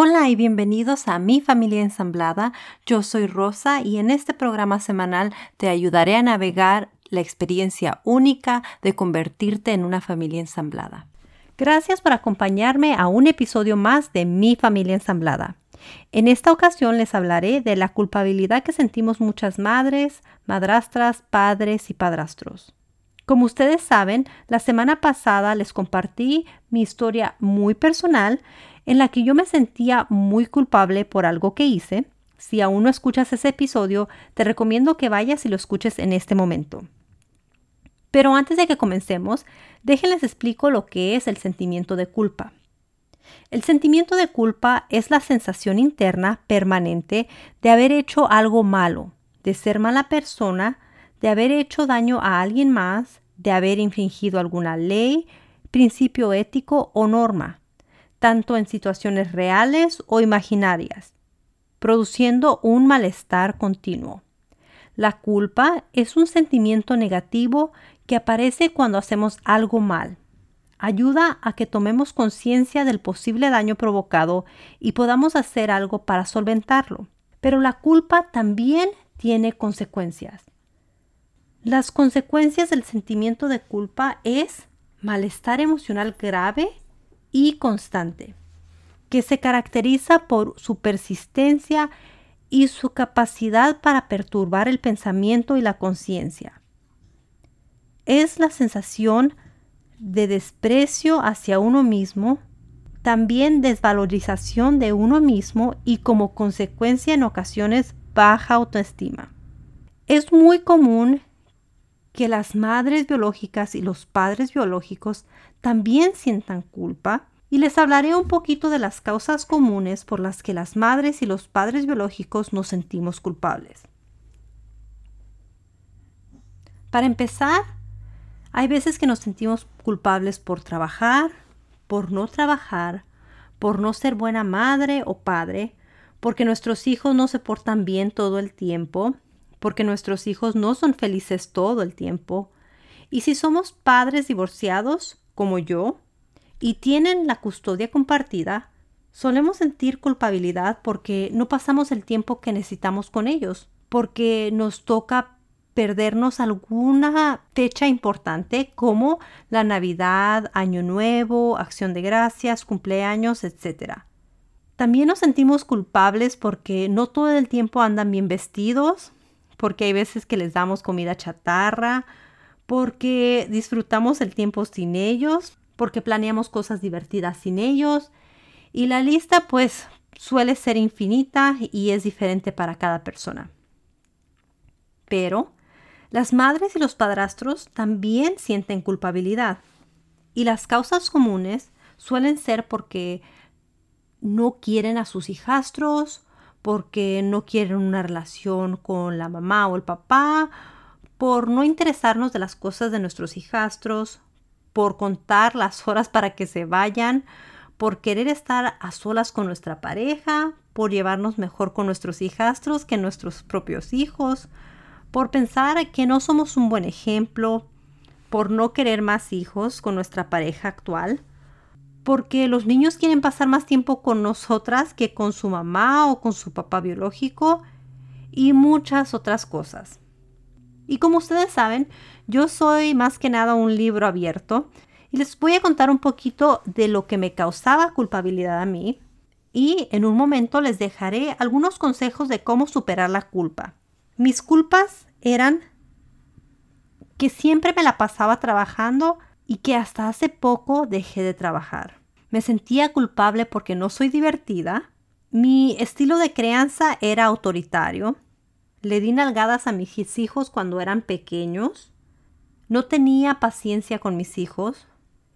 Hola y bienvenidos a Mi Familia Ensamblada. Yo soy Rosa y en este programa semanal te ayudaré a navegar la experiencia única de convertirte en una familia ensamblada. Gracias por acompañarme a un episodio más de Mi Familia Ensamblada. En esta ocasión les hablaré de la culpabilidad que sentimos muchas madres, madrastras, padres y padrastros. Como ustedes saben, la semana pasada les compartí mi historia muy personal en la que yo me sentía muy culpable por algo que hice. Si aún no escuchas ese episodio, te recomiendo que vayas y lo escuches en este momento. Pero antes de que comencemos, déjenles explico lo que es el sentimiento de culpa. El sentimiento de culpa es la sensación interna permanente de haber hecho algo malo, de ser mala persona, de haber hecho daño a alguien más, de haber infringido alguna ley, principio ético o norma tanto en situaciones reales o imaginarias, produciendo un malestar continuo. La culpa es un sentimiento negativo que aparece cuando hacemos algo mal. Ayuda a que tomemos conciencia del posible daño provocado y podamos hacer algo para solventarlo. Pero la culpa también tiene consecuencias. Las consecuencias del sentimiento de culpa es malestar emocional grave y constante, que se caracteriza por su persistencia y su capacidad para perturbar el pensamiento y la conciencia. Es la sensación de desprecio hacia uno mismo, también desvalorización de uno mismo y como consecuencia en ocasiones baja autoestima. Es muy común que las madres biológicas y los padres biológicos también sientan culpa y les hablaré un poquito de las causas comunes por las que las madres y los padres biológicos nos sentimos culpables. Para empezar, hay veces que nos sentimos culpables por trabajar, por no trabajar, por no ser buena madre o padre, porque nuestros hijos no se portan bien todo el tiempo, porque nuestros hijos no son felices todo el tiempo. Y si somos padres divorciados, como yo, y tienen la custodia compartida, solemos sentir culpabilidad porque no pasamos el tiempo que necesitamos con ellos, porque nos toca perdernos alguna fecha importante como la Navidad, Año Nuevo, Acción de Gracias, cumpleaños, etc. También nos sentimos culpables porque no todo el tiempo andan bien vestidos, porque hay veces que les damos comida chatarra, porque disfrutamos el tiempo sin ellos, porque planeamos cosas divertidas sin ellos. Y la lista pues suele ser infinita y es diferente para cada persona. Pero las madres y los padrastros también sienten culpabilidad. Y las causas comunes suelen ser porque no quieren a sus hijastros porque no quieren una relación con la mamá o el papá, por no interesarnos de las cosas de nuestros hijastros, por contar las horas para que se vayan, por querer estar a solas con nuestra pareja, por llevarnos mejor con nuestros hijastros que nuestros propios hijos, por pensar que no somos un buen ejemplo, por no querer más hijos con nuestra pareja actual, porque los niños quieren pasar más tiempo con nosotras que con su mamá o con su papá biológico y muchas otras cosas. Y como ustedes saben, yo soy más que nada un libro abierto y les voy a contar un poquito de lo que me causaba culpabilidad a mí y en un momento les dejaré algunos consejos de cómo superar la culpa. Mis culpas eran que siempre me la pasaba trabajando y que hasta hace poco dejé de trabajar. Me sentía culpable porque no soy divertida. Mi estilo de crianza era autoritario. Le di nalgadas a mis hijos cuando eran pequeños. No tenía paciencia con mis hijos.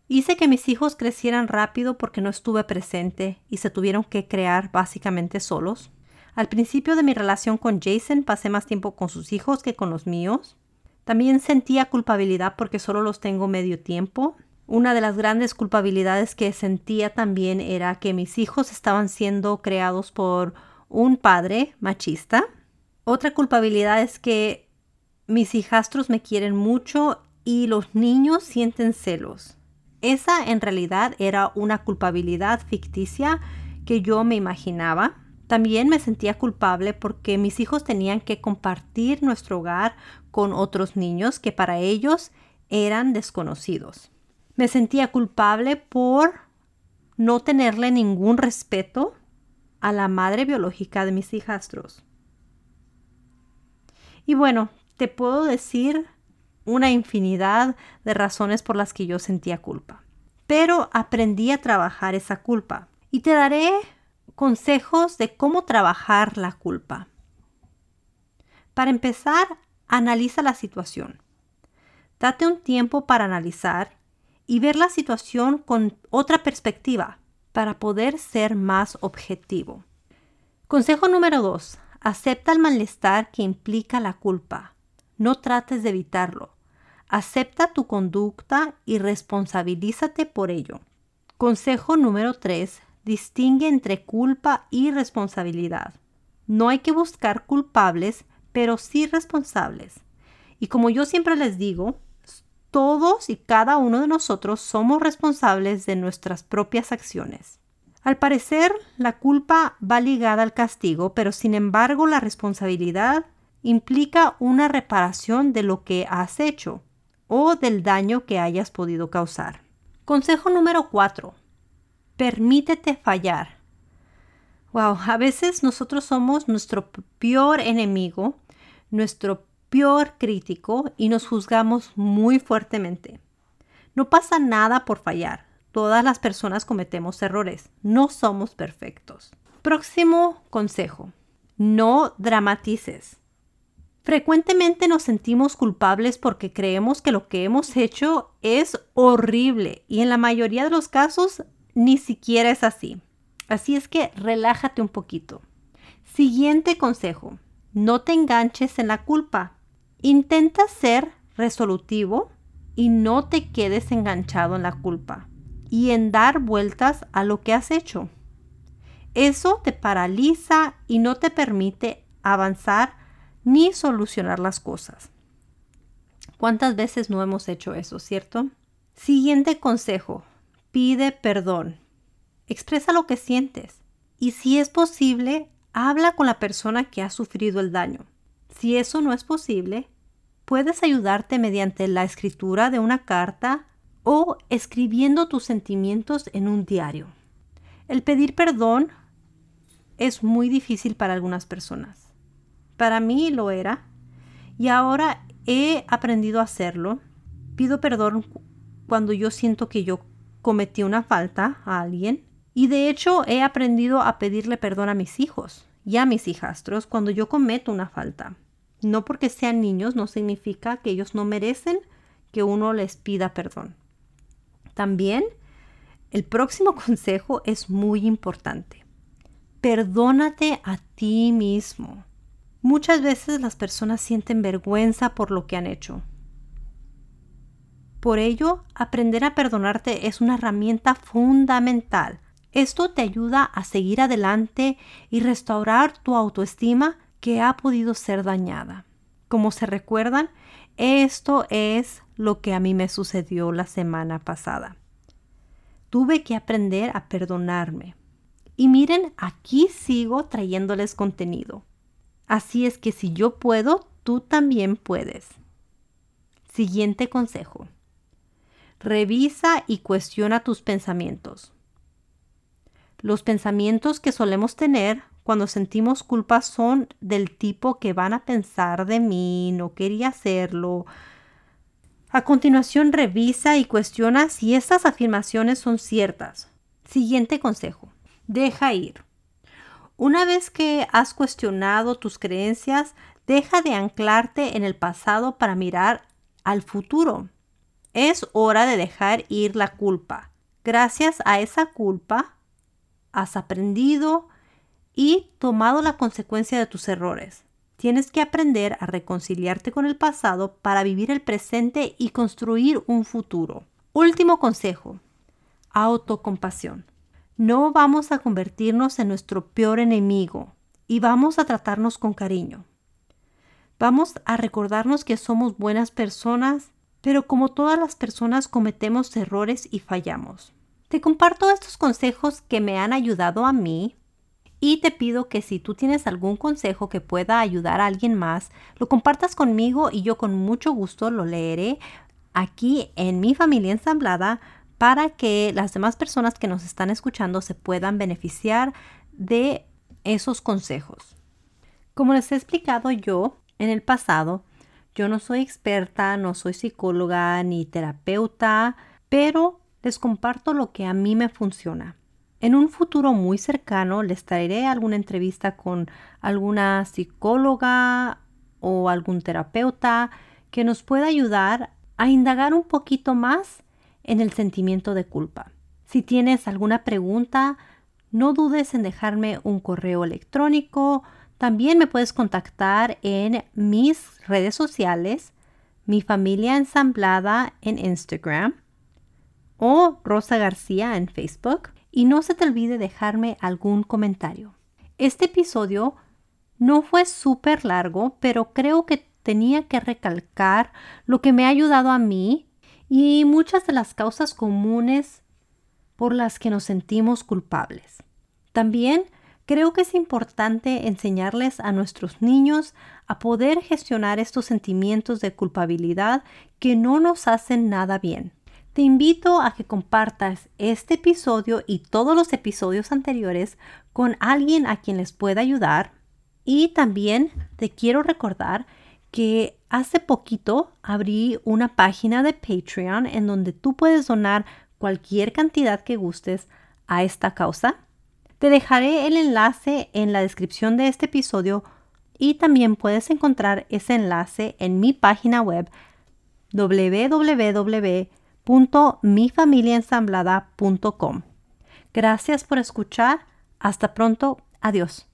Hice que mis hijos crecieran rápido porque no estuve presente y se tuvieron que crear básicamente solos. Al principio de mi relación con Jason pasé más tiempo con sus hijos que con los míos. También sentía culpabilidad porque solo los tengo medio tiempo una de las grandes culpabilidades que sentía también era que mis hijos estaban siendo creados por un padre machista. Otra culpabilidad es que mis hijastros me quieren mucho y los niños sienten celos. Esa en realidad era una culpabilidad ficticia que yo me imaginaba. También me sentía culpable porque mis hijos tenían que compartir nuestro hogar con otros niños que para ellos eran desconocidos. Me sentía culpable por no tenerle ningún respeto a la madre biológica de mis hijastros. Y bueno, te puedo decir una infinidad de razones por las que yo sentía culpa. Pero aprendí a trabajar esa culpa y te daré consejos de cómo trabajar la culpa. Para empezar, analiza la situación. Date un tiempo para analizar y ver la situación con otra perspectiva para poder ser más objetivo. Consejo número 2. Acepta el malestar que implica la culpa. No trates de evitarlo. Acepta tu conducta y responsabilízate por ello. Consejo número 3. Distingue entre culpa y responsabilidad. No hay que buscar culpables, pero sí responsables. Y como yo siempre les digo, todos y cada uno de nosotros somos responsables de nuestras propias acciones. Al parecer, la culpa va ligada al castigo, pero sin embargo la responsabilidad implica una reparación de lo que has hecho o del daño que hayas podido causar. Consejo número 4. Permítete fallar. Wow, a veces nosotros somos nuestro peor enemigo, nuestro peor crítico y nos juzgamos muy fuertemente. No pasa nada por fallar. Todas las personas cometemos errores. No somos perfectos. Próximo consejo. No dramatices. Frecuentemente nos sentimos culpables porque creemos que lo que hemos hecho es horrible y en la mayoría de los casos ni siquiera es así. Así es que relájate un poquito. Siguiente consejo. No te enganches en la culpa. Intenta ser resolutivo y no te quedes enganchado en la culpa y en dar vueltas a lo que has hecho. Eso te paraliza y no te permite avanzar ni solucionar las cosas. ¿Cuántas veces no hemos hecho eso, cierto? Siguiente consejo. Pide perdón. Expresa lo que sientes. Y si es posible, habla con la persona que ha sufrido el daño. Si eso no es posible, puedes ayudarte mediante la escritura de una carta o escribiendo tus sentimientos en un diario. El pedir perdón es muy difícil para algunas personas. Para mí lo era y ahora he aprendido a hacerlo. Pido perdón cuando yo siento que yo cometí una falta a alguien y de hecho he aprendido a pedirle perdón a mis hijos y a mis hijastros cuando yo cometo una falta. No porque sean niños no significa que ellos no merecen que uno les pida perdón. También el próximo consejo es muy importante. Perdónate a ti mismo. Muchas veces las personas sienten vergüenza por lo que han hecho. Por ello, aprender a perdonarte es una herramienta fundamental. Esto te ayuda a seguir adelante y restaurar tu autoestima que ha podido ser dañada. Como se recuerdan, esto es lo que a mí me sucedió la semana pasada. Tuve que aprender a perdonarme. Y miren, aquí sigo trayéndoles contenido. Así es que si yo puedo, tú también puedes. Siguiente consejo. Revisa y cuestiona tus pensamientos. Los pensamientos que solemos tener cuando sentimos culpa son del tipo que van a pensar de mí, no quería hacerlo. A continuación revisa y cuestiona si estas afirmaciones son ciertas. Siguiente consejo. Deja ir. Una vez que has cuestionado tus creencias, deja de anclarte en el pasado para mirar al futuro. Es hora de dejar ir la culpa. Gracias a esa culpa, has aprendido, y tomado la consecuencia de tus errores. Tienes que aprender a reconciliarte con el pasado para vivir el presente y construir un futuro. Último consejo. Autocompasión. No vamos a convertirnos en nuestro peor enemigo y vamos a tratarnos con cariño. Vamos a recordarnos que somos buenas personas, pero como todas las personas cometemos errores y fallamos. Te comparto estos consejos que me han ayudado a mí y te pido que si tú tienes algún consejo que pueda ayudar a alguien más, lo compartas conmigo y yo con mucho gusto lo leeré aquí en mi familia ensamblada para que las demás personas que nos están escuchando se puedan beneficiar de esos consejos. Como les he explicado yo en el pasado, yo no soy experta, no soy psicóloga ni terapeuta, pero les comparto lo que a mí me funciona. En un futuro muy cercano les traeré alguna entrevista con alguna psicóloga o algún terapeuta que nos pueda ayudar a indagar un poquito más en el sentimiento de culpa. Si tienes alguna pregunta, no dudes en dejarme un correo electrónico. También me puedes contactar en mis redes sociales, mi familia ensamblada en Instagram o Rosa García en Facebook. Y no se te olvide dejarme algún comentario. Este episodio no fue súper largo, pero creo que tenía que recalcar lo que me ha ayudado a mí y muchas de las causas comunes por las que nos sentimos culpables. También creo que es importante enseñarles a nuestros niños a poder gestionar estos sentimientos de culpabilidad que no nos hacen nada bien. Te invito a que compartas este episodio y todos los episodios anteriores con alguien a quien les pueda ayudar. Y también te quiero recordar que hace poquito abrí una página de Patreon en donde tú puedes donar cualquier cantidad que gustes a esta causa. Te dejaré el enlace en la descripción de este episodio y también puedes encontrar ese enlace en mi página web www.mifamiliaensamblada.com. Gracias por escuchar. Hasta pronto. Adiós.